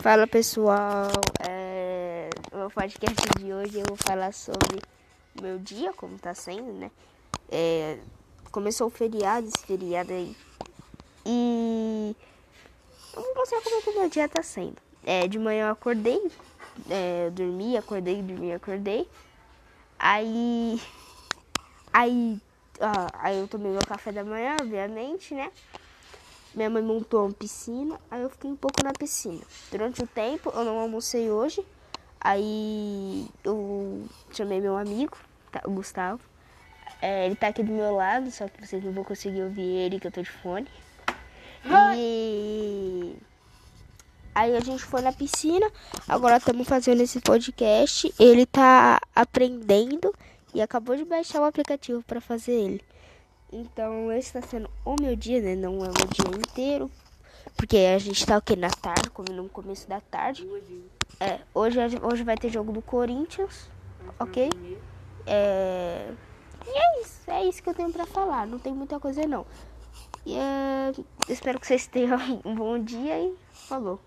Fala pessoal, é, o podcast de hoje eu vou falar sobre o meu dia, como tá sendo, né? É, começou o feriado, esse feriado aí. E eu vou mostrar como é que o meu dia tá sendo. É, de manhã eu acordei, é, eu dormi, acordei, dormi, acordei. Aí. Aí. Ah, aí eu tomei meu café da manhã, obviamente, né? Minha mãe montou uma piscina, aí eu fiquei um pouco na piscina. Durante o tempo, eu não almocei hoje. Aí eu chamei meu amigo, tá, o Gustavo. É, ele tá aqui do meu lado, só que vocês não vão conseguir ouvir ele, que eu tô de fone. E aí a gente foi na piscina, agora estamos fazendo esse podcast. Ele tá aprendendo e acabou de baixar o aplicativo para fazer ele. Então, esse está sendo o meu dia, né? Não é o dia inteiro. Porque a gente tá o que? Na tarde, como no começo da tarde. É, hoje, hoje vai ter jogo do Corinthians, ok? É... E é isso, é isso que eu tenho pra falar. Não tem muita coisa não. E é... espero que vocês tenham um bom dia e falou.